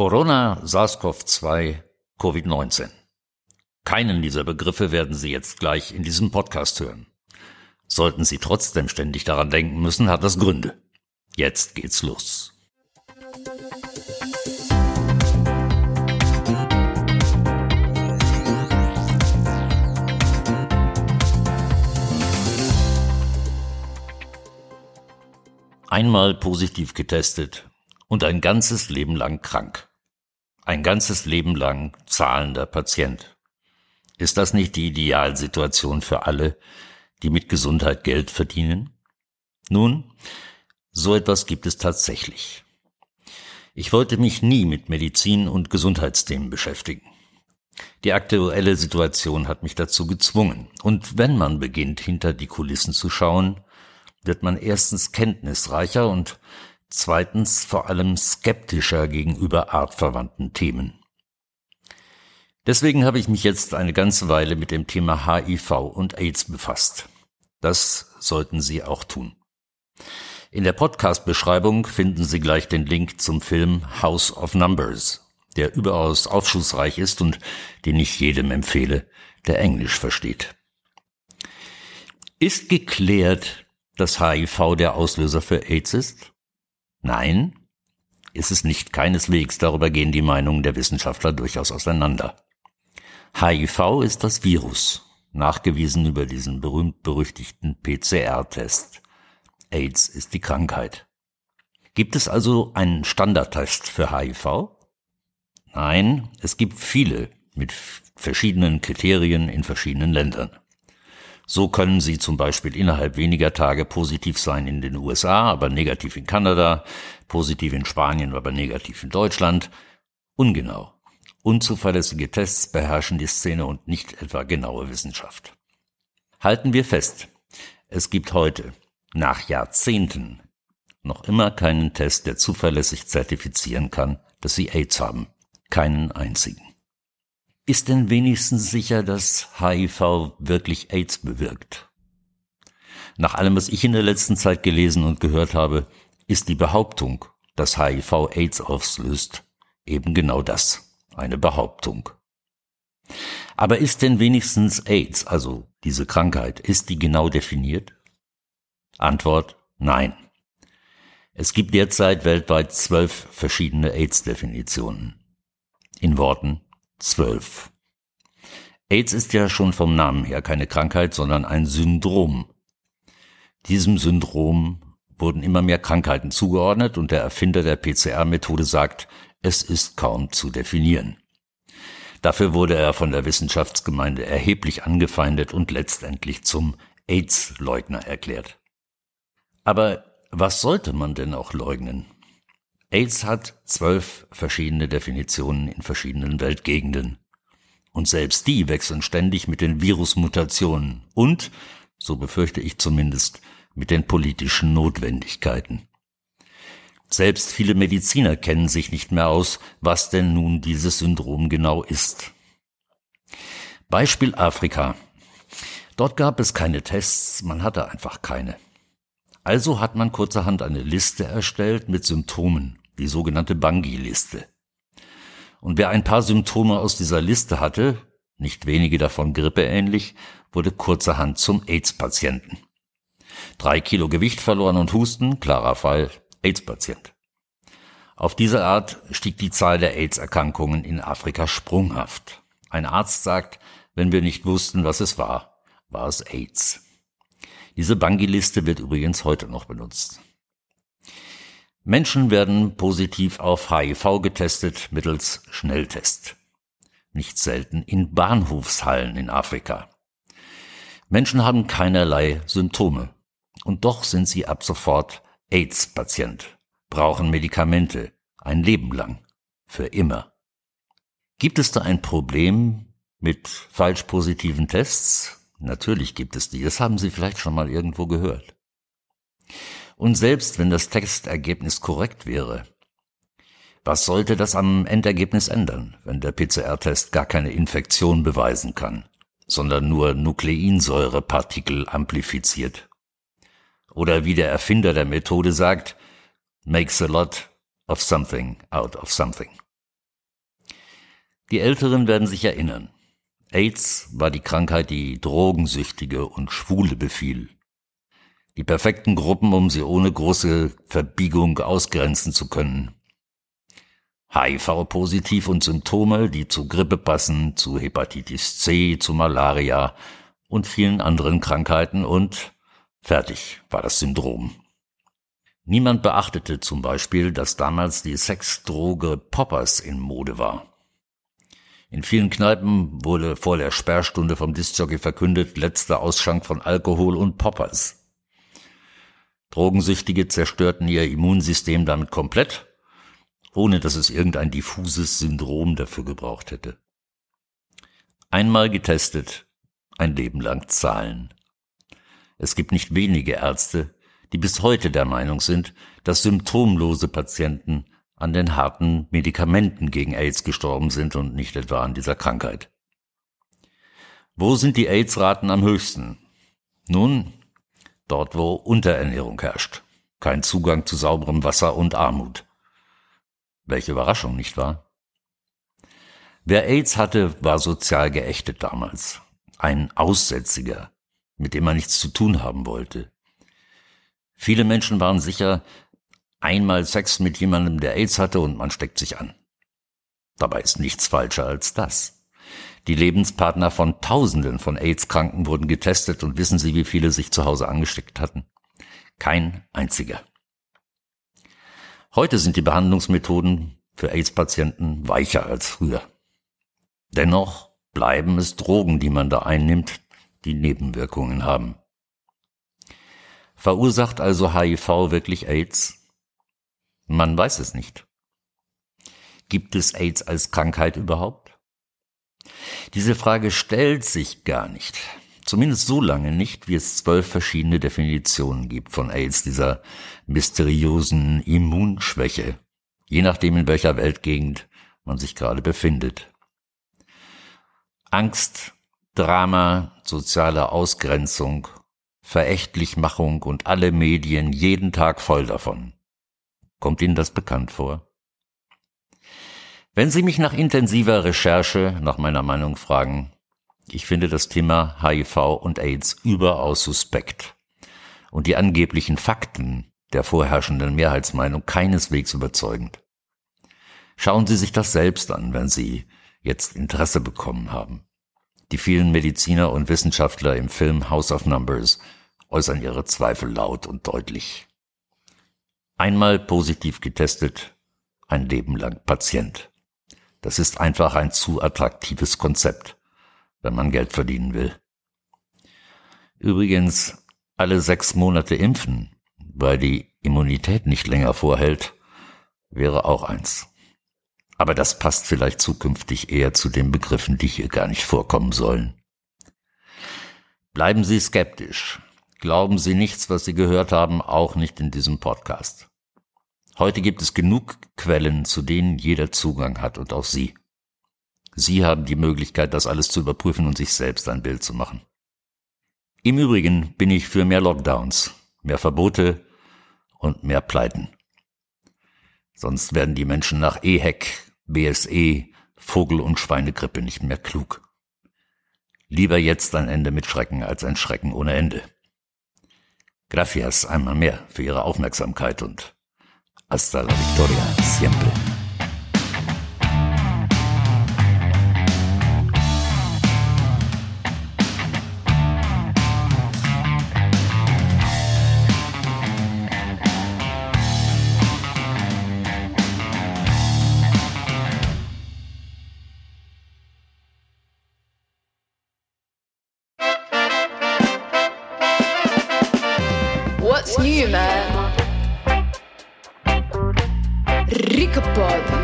Corona, SARS-CoV-2, Covid-19. Keinen dieser Begriffe werden Sie jetzt gleich in diesem Podcast hören. Sollten Sie trotzdem ständig daran denken müssen, hat das Gründe. Jetzt geht's los. Einmal positiv getestet und ein ganzes Leben lang krank. Ein ganzes Leben lang zahlender Patient. Ist das nicht die Idealsituation für alle, die mit Gesundheit Geld verdienen? Nun, so etwas gibt es tatsächlich. Ich wollte mich nie mit Medizin und Gesundheitsthemen beschäftigen. Die aktuelle Situation hat mich dazu gezwungen. Und wenn man beginnt, hinter die Kulissen zu schauen, wird man erstens kenntnisreicher und zweitens vor allem skeptischer gegenüber artverwandten Themen. Deswegen habe ich mich jetzt eine ganze Weile mit dem Thema HIV und AIDS befasst. Das sollten Sie auch tun. In der Podcast-Beschreibung finden Sie gleich den Link zum Film House of Numbers, der überaus aufschlussreich ist und den ich jedem empfehle, der Englisch versteht. Ist geklärt, dass HIV der Auslöser für AIDS ist? Nein, ist es nicht keineswegs, darüber gehen die Meinungen der Wissenschaftler durchaus auseinander. HIV ist das Virus, nachgewiesen über diesen berühmt-berüchtigten PCR-Test. AIDS ist die Krankheit. Gibt es also einen Standardtest für HIV? Nein, es gibt viele mit verschiedenen Kriterien in verschiedenen Ländern. So können sie zum Beispiel innerhalb weniger Tage positiv sein in den USA, aber negativ in Kanada, positiv in Spanien, aber negativ in Deutschland. Ungenau. Unzuverlässige Tests beherrschen die Szene und nicht etwa genaue Wissenschaft. Halten wir fest, es gibt heute, nach Jahrzehnten, noch immer keinen Test, der zuverlässig zertifizieren kann, dass Sie AIDS haben. Keinen einzigen. Ist denn wenigstens sicher, dass HIV wirklich AIDS bewirkt? Nach allem, was ich in der letzten Zeit gelesen und gehört habe, ist die Behauptung, dass HIV AIDS auslöst, eben genau das, eine Behauptung. Aber ist denn wenigstens AIDS, also diese Krankheit, ist die genau definiert? Antwort nein. Es gibt derzeit weltweit zwölf verschiedene AIDS-Definitionen. In Worten zwölf. AIDS ist ja schon vom Namen her keine Krankheit, sondern ein Syndrom. Diesem Syndrom wurden immer mehr Krankheiten zugeordnet und der Erfinder der PCR-Methode sagt, es ist kaum zu definieren. Dafür wurde er von der Wissenschaftsgemeinde erheblich angefeindet und letztendlich zum AIDS-Leugner erklärt. Aber was sollte man denn auch leugnen? AIDS hat zwölf verschiedene Definitionen in verschiedenen Weltgegenden. Und selbst die wechseln ständig mit den Virusmutationen und, so befürchte ich zumindest, mit den politischen Notwendigkeiten. Selbst viele Mediziner kennen sich nicht mehr aus, was denn nun dieses Syndrom genau ist. Beispiel Afrika. Dort gab es keine Tests, man hatte einfach keine. Also hat man kurzerhand eine Liste erstellt mit Symptomen die sogenannte Bangi-Liste. Und wer ein paar Symptome aus dieser Liste hatte, nicht wenige davon grippeähnlich, wurde kurzerhand zum AIDS-Patienten. Drei Kilo Gewicht verloren und Husten, klarer Fall, AIDS-Patient. Auf diese Art stieg die Zahl der AIDS-Erkrankungen in Afrika sprunghaft. Ein Arzt sagt, wenn wir nicht wussten, was es war, war es AIDS. Diese Bangi-Liste wird übrigens heute noch benutzt. Menschen werden positiv auf HIV getestet mittels Schnelltest. Nicht selten in Bahnhofshallen in Afrika. Menschen haben keinerlei Symptome. Und doch sind sie ab sofort AIDS-Patient, brauchen Medikamente, ein Leben lang, für immer. Gibt es da ein Problem mit falsch positiven Tests? Natürlich gibt es die, das haben Sie vielleicht schon mal irgendwo gehört. Und selbst wenn das Textergebnis korrekt wäre, was sollte das am Endergebnis ändern, wenn der PCR-Test gar keine Infektion beweisen kann, sondern nur Nukleinsäurepartikel amplifiziert? Oder wie der Erfinder der Methode sagt, makes a lot of something out of something. Die Älteren werden sich erinnern. AIDS war die Krankheit, die Drogensüchtige und Schwule befiel. Die perfekten Gruppen, um sie ohne große Verbiegung ausgrenzen zu können. HIV-positiv und Symptome, die zu Grippe passen, zu Hepatitis C, zu Malaria und vielen anderen Krankheiten und fertig war das Syndrom. Niemand beachtete zum Beispiel, dass damals die Sexdroge Poppers in Mode war. In vielen Kneipen wurde vor der Sperrstunde vom Discjockey verkündet, letzter Ausschank von Alkohol und Poppers. Drogensüchtige zerstörten ihr Immunsystem damit komplett, ohne dass es irgendein diffuses Syndrom dafür gebraucht hätte. Einmal getestet, ein Leben lang zahlen. Es gibt nicht wenige Ärzte, die bis heute der Meinung sind, dass symptomlose Patienten an den harten Medikamenten gegen AIDS gestorben sind und nicht etwa an dieser Krankheit. Wo sind die AIDS-Raten am höchsten? Nun, dort wo Unterernährung herrscht, kein Zugang zu sauberem Wasser und Armut. Welche Überraschung, nicht wahr? Wer AIDS hatte, war sozial geächtet damals. Ein Aussätziger, mit dem man nichts zu tun haben wollte. Viele Menschen waren sicher, einmal Sex mit jemandem, der AIDS hatte und man steckt sich an. Dabei ist nichts falscher als das. Die Lebenspartner von Tausenden von AIDS-Kranken wurden getestet und wissen Sie, wie viele sich zu Hause angesteckt hatten? Kein einziger. Heute sind die Behandlungsmethoden für AIDS-Patienten weicher als früher. Dennoch bleiben es Drogen, die man da einnimmt, die Nebenwirkungen haben. Verursacht also HIV wirklich AIDS? Man weiß es nicht. Gibt es AIDS als Krankheit überhaupt? Diese Frage stellt sich gar nicht. Zumindest so lange nicht, wie es zwölf verschiedene Definitionen gibt von AIDS, dieser mysteriösen Immunschwäche, je nachdem in welcher Weltgegend man sich gerade befindet. Angst, Drama, soziale Ausgrenzung, Verächtlichmachung und alle Medien jeden Tag voll davon. Kommt Ihnen das bekannt vor? Wenn Sie mich nach intensiver Recherche nach meiner Meinung fragen, ich finde das Thema HIV und AIDS überaus suspekt und die angeblichen Fakten der vorherrschenden Mehrheitsmeinung keineswegs überzeugend. Schauen Sie sich das selbst an, wenn Sie jetzt Interesse bekommen haben. Die vielen Mediziner und Wissenschaftler im Film House of Numbers äußern ihre Zweifel laut und deutlich. Einmal positiv getestet, ein Leben lang Patient. Das ist einfach ein zu attraktives Konzept, wenn man Geld verdienen will. Übrigens, alle sechs Monate impfen, weil die Immunität nicht länger vorhält, wäre auch eins. Aber das passt vielleicht zukünftig eher zu den Begriffen, die hier gar nicht vorkommen sollen. Bleiben Sie skeptisch. Glauben Sie nichts, was Sie gehört haben, auch nicht in diesem Podcast. Heute gibt es genug Quellen, zu denen jeder Zugang hat und auch Sie. Sie haben die Möglichkeit, das alles zu überprüfen und sich selbst ein Bild zu machen. Im Übrigen bin ich für mehr Lockdowns, mehr Verbote und mehr Pleiten. Sonst werden die Menschen nach EHEC, BSE, Vogel- und Schweinegrippe nicht mehr klug. Lieber jetzt ein Ende mit Schrecken als ein Schrecken ohne Ende. Gracias einmal mehr für Ihre Aufmerksamkeit und Hasta la victoria siempre. What's new, man? Рикопод.